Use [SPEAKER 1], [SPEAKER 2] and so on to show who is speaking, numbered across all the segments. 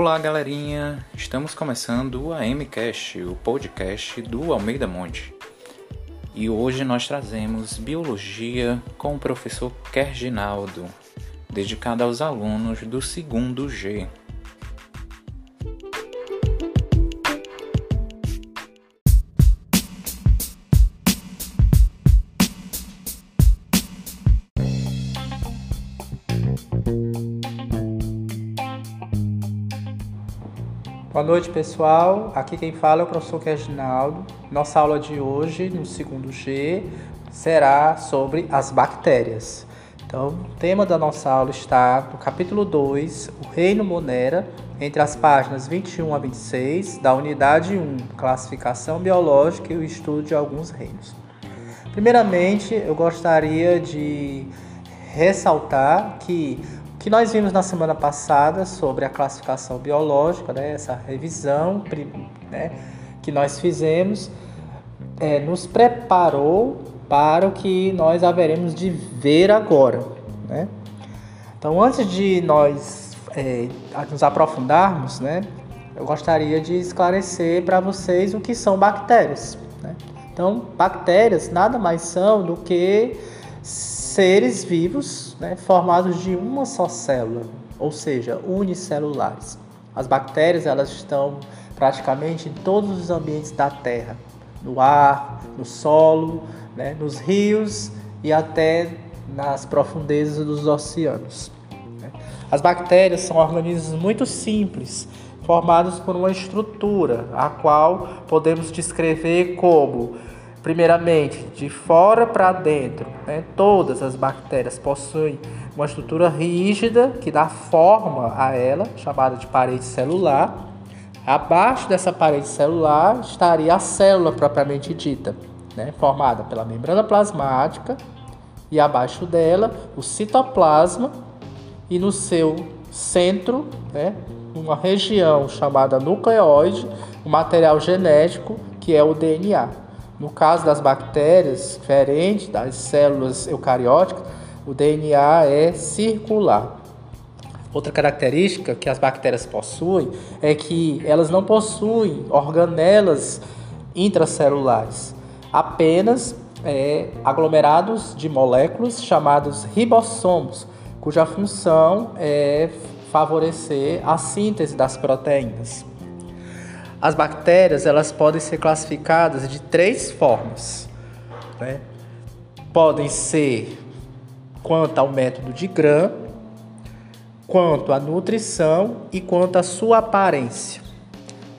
[SPEAKER 1] Olá, galerinha! Estamos começando o AMCast, o podcast do Almeida Monte. E hoje nós trazemos Biologia com o professor Kerginaldo, dedicado aos alunos do segundo G.
[SPEAKER 2] Boa noite, pessoal. Aqui quem fala é o professor Reginaldo. Nossa aula de hoje, no segundo G, será sobre as bactérias. Então, o tema da nossa aula está no capítulo 2, o reino Monera, entre as páginas 21 a 26, da unidade 1, classificação biológica e o estudo de alguns reinos. Primeiramente, eu gostaria de ressaltar que que nós vimos na semana passada sobre a classificação biológica, né, essa revisão né, que nós fizemos, é, nos preparou para o que nós haveremos de ver agora. Né? Então, antes de nós é, nos aprofundarmos, né, eu gostaria de esclarecer para vocês o que são bactérias. Né? Então, bactérias nada mais são do que seres vivos né, formados de uma só célula, ou seja, unicelulares. As bactérias elas estão praticamente em todos os ambientes da Terra, no ar, no solo, né, nos rios e até nas profundezas dos oceanos. Né. As bactérias são organismos muito simples, formados por uma estrutura, a qual podemos descrever como Primeiramente, de fora para dentro, né, todas as bactérias possuem uma estrutura rígida que dá forma a ela, chamada de parede celular. Abaixo dessa parede celular estaria a célula propriamente dita, né, formada pela membrana plasmática, e abaixo dela o citoplasma, e no seu centro, né, uma região chamada nucleóide, o material genético que é o DNA. No caso das bactérias, diferente das células eucarióticas, o DNA é circular. Outra característica que as bactérias possuem é que elas não possuem organelas intracelulares, apenas é, aglomerados de moléculas chamados ribossomos, cuja função é favorecer a síntese das proteínas. As bactérias elas podem ser classificadas de três formas. Né? Podem ser quanto ao método de Gram, quanto à nutrição e quanto à sua aparência.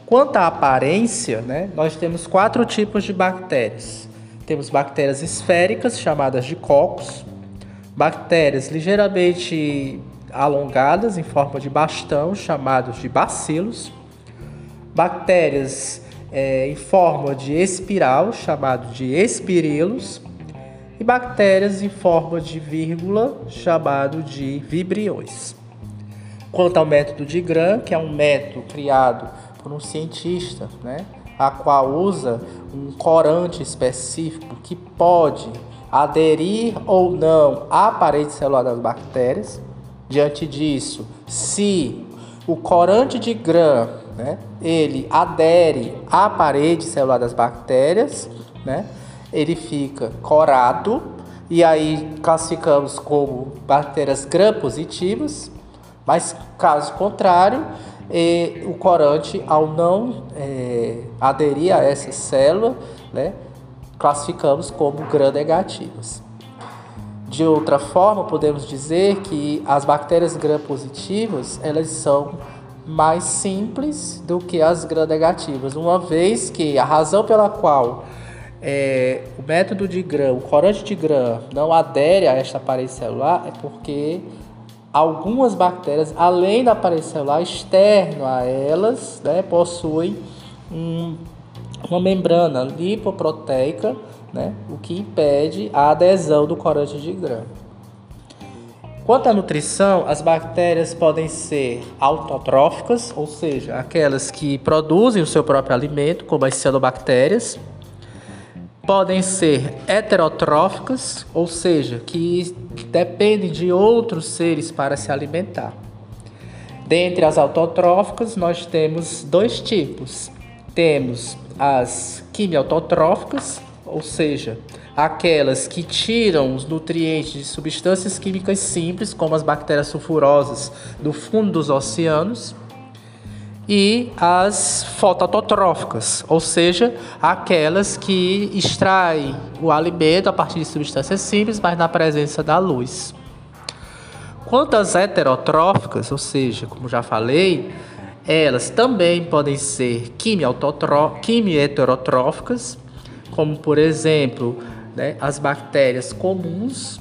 [SPEAKER 2] Quanto à aparência, né, nós temos quatro tipos de bactérias. Temos bactérias esféricas, chamadas de cocos, bactérias ligeiramente alongadas, em forma de bastão, chamados de bacilos, bactérias é, em forma de espiral, chamado de espirilos, e bactérias em forma de vírgula, chamado de vibriões. Quanto ao método de Gram, que é um método criado por um cientista, né, a qual usa um corante específico que pode aderir ou não à parede celular das bactérias. Diante disso, se o corante de Gram né? Ele adere à parede celular das bactérias, né? Ele fica corado e aí classificamos como bactérias gram-positivas, mas caso contrário, o corante ao não eh, aderir a essa célula, né? Classificamos como gram-negativas. De outra forma, podemos dizer que as bactérias gram-positivas, elas são mais simples do que as gram-negativas, uma vez que a razão pela qual é, o método de Gram, o corante de Gram, não adere a esta parede celular é porque algumas bactérias, além da parede celular, externo a elas, né, possuem um, uma membrana lipoproteica, né, o que impede a adesão do corante de Gram. Quanto à nutrição, as bactérias podem ser autotróficas, ou seja, aquelas que produzem o seu próprio alimento, como as cianobactérias. Podem ser heterotróficas, ou seja, que dependem de outros seres para se alimentar. Dentre as autotróficas, nós temos dois tipos. Temos as quimiautotróficas, ou seja, aquelas que tiram os nutrientes de substâncias químicas simples, como as bactérias sulfurosas, do fundo dos oceanos, e as fototróficas, ou seja, aquelas que extraem o alimento a partir de substâncias simples, mas na presença da luz. Quanto às heterotróficas, ou seja, como já falei, elas também podem ser quimio-heterotróficas, como por exemplo né, as bactérias comuns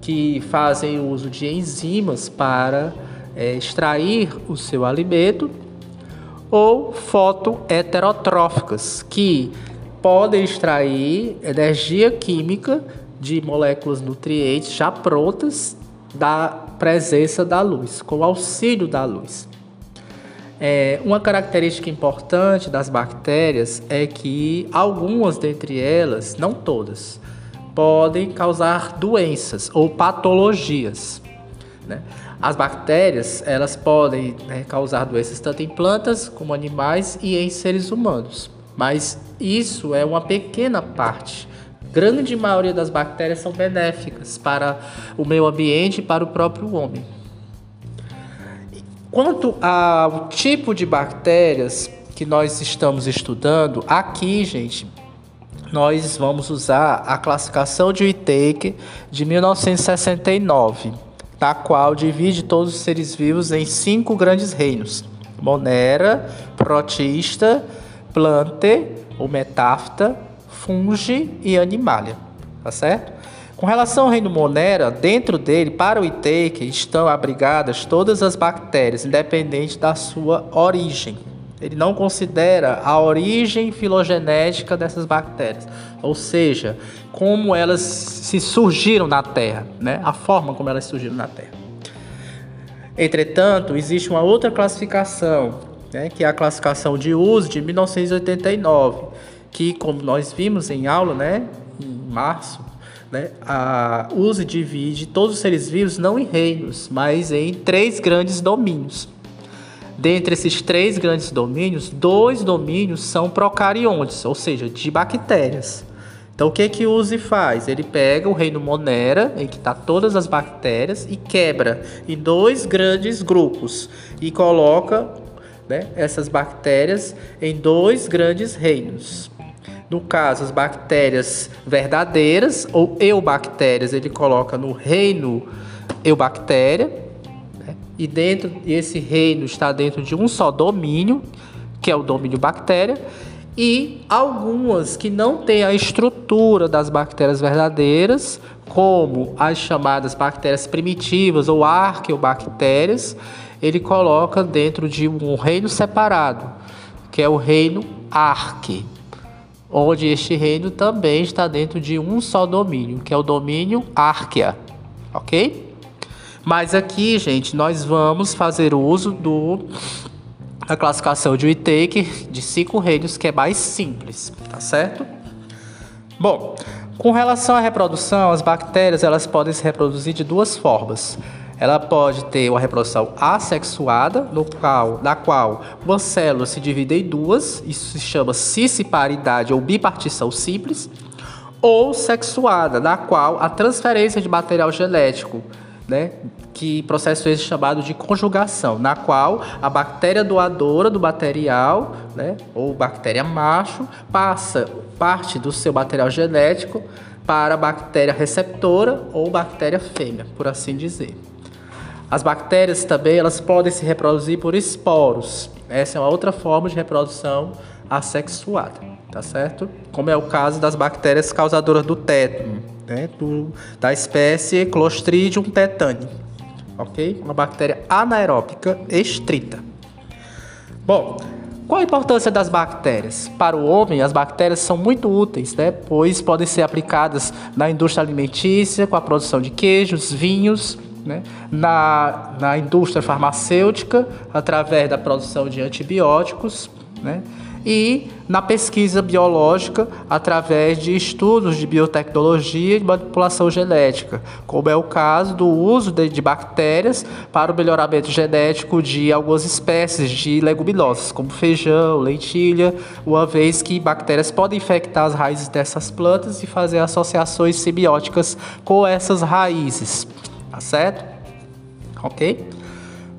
[SPEAKER 2] que fazem uso de enzimas para é, extrair o seu alimento, ou fotoheterotróficas, que podem extrair energia química de moléculas nutrientes já prontas da presença da luz, com o auxílio da luz. É, uma característica importante das bactérias é que algumas dentre elas, não todas, podem causar doenças ou patologias. Né? As bactérias elas podem né, causar doenças tanto em plantas como animais e em seres humanos, mas isso é uma pequena parte grande maioria das bactérias são benéficas para o meio ambiente e para o próprio homem. Quanto ao tipo de bactérias que nós estamos estudando, aqui, gente, nós vamos usar a classificação de Whittaker de 1969, na qual divide todos os seres vivos em cinco grandes reinos: Monera, Protista, Plante, ou Metafta, fungi e animalia, tá certo? Com relação ao reino Monera, dentro dele, para o Iteike, estão abrigadas todas as bactérias, independente da sua origem. Ele não considera a origem filogenética dessas bactérias, ou seja, como elas se surgiram na Terra, né? a forma como elas surgiram na Terra. Entretanto, existe uma outra classificação, né? que é a classificação de uso de 1989 que, como nós vimos em aula, né, em março, né, a usa e divide todos os seres vivos não em reinos, mas em três grandes domínios. Dentre esses três grandes domínios, dois domínios são procariontes, ou seja, de bactérias. Então, o que que Uzi faz? Ele pega o reino Monera, em que está todas as bactérias, e quebra em dois grandes grupos e coloca né, essas bactérias em dois grandes reinos. No caso, as bactérias verdadeiras ou eubactérias, ele coloca no reino eubactéria, né? e dentro esse reino está dentro de um só domínio, que é o domínio bactéria, e algumas que não têm a estrutura das bactérias verdadeiras, como as chamadas bactérias primitivas ou arqueobactérias, ele coloca dentro de um reino separado, que é o reino arque onde este reino também está dentro de um só domínio, que é o domínio Árquea, ok? Mas aqui, gente, nós vamos fazer uso do classificação de Whittaker de cinco reinos, que é mais simples, tá certo? Bom, com relação à reprodução, as bactérias elas podem se reproduzir de duas formas. Ela pode ter uma reprodução assexuada, no qual, na qual uma célula se divide em duas, isso se chama cisparidade ou bipartição simples, ou sexuada, na qual a transferência de material genético, né, que processo esse chamado de conjugação, na qual a bactéria doadora do material, né, ou bactéria macho, passa parte do seu material genético para a bactéria receptora ou bactéria fêmea, por assim dizer. As bactérias também elas podem se reproduzir por esporos. Essa é uma outra forma de reprodução assexuada, tá certo? Como é o caso das bactérias causadoras do tétano, né? do, da espécie Clostridium tetani, ok? Uma bactéria anaeróbica estrita. Bom, qual a importância das bactérias? Para o homem, as bactérias são muito úteis, né? pois podem ser aplicadas na indústria alimentícia, com a produção de queijos, vinhos, né? na, na indústria farmacêutica, através da produção de antibióticos, né? e na pesquisa biológica através de estudos de biotecnologia e manipulação genética, como é o caso do uso de, de bactérias para o melhoramento genético de algumas espécies de leguminosas, como feijão, lentilha, uma vez que bactérias podem infectar as raízes dessas plantas e fazer associações simbióticas com essas raízes, tá certo? Ok?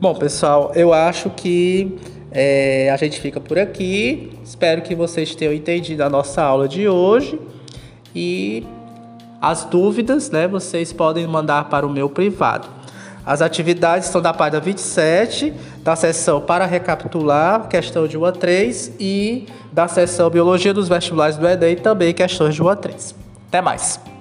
[SPEAKER 2] Bom, pessoal, eu acho que é, a gente fica por aqui. Espero que vocês tenham entendido a nossa aula de hoje. E as dúvidas, né, vocês podem mandar para o meu privado. As atividades estão da página 27, da seção para recapitular, questão de 1 a 3, e da seção Biologia dos Vestibulares do Enem, também questões de 1 a 3. Até mais!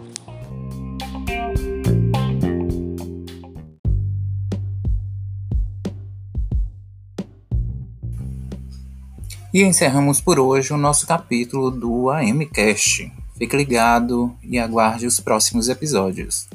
[SPEAKER 1] E encerramos por hoje o nosso capítulo do AMCast. Fique ligado e aguarde os próximos episódios.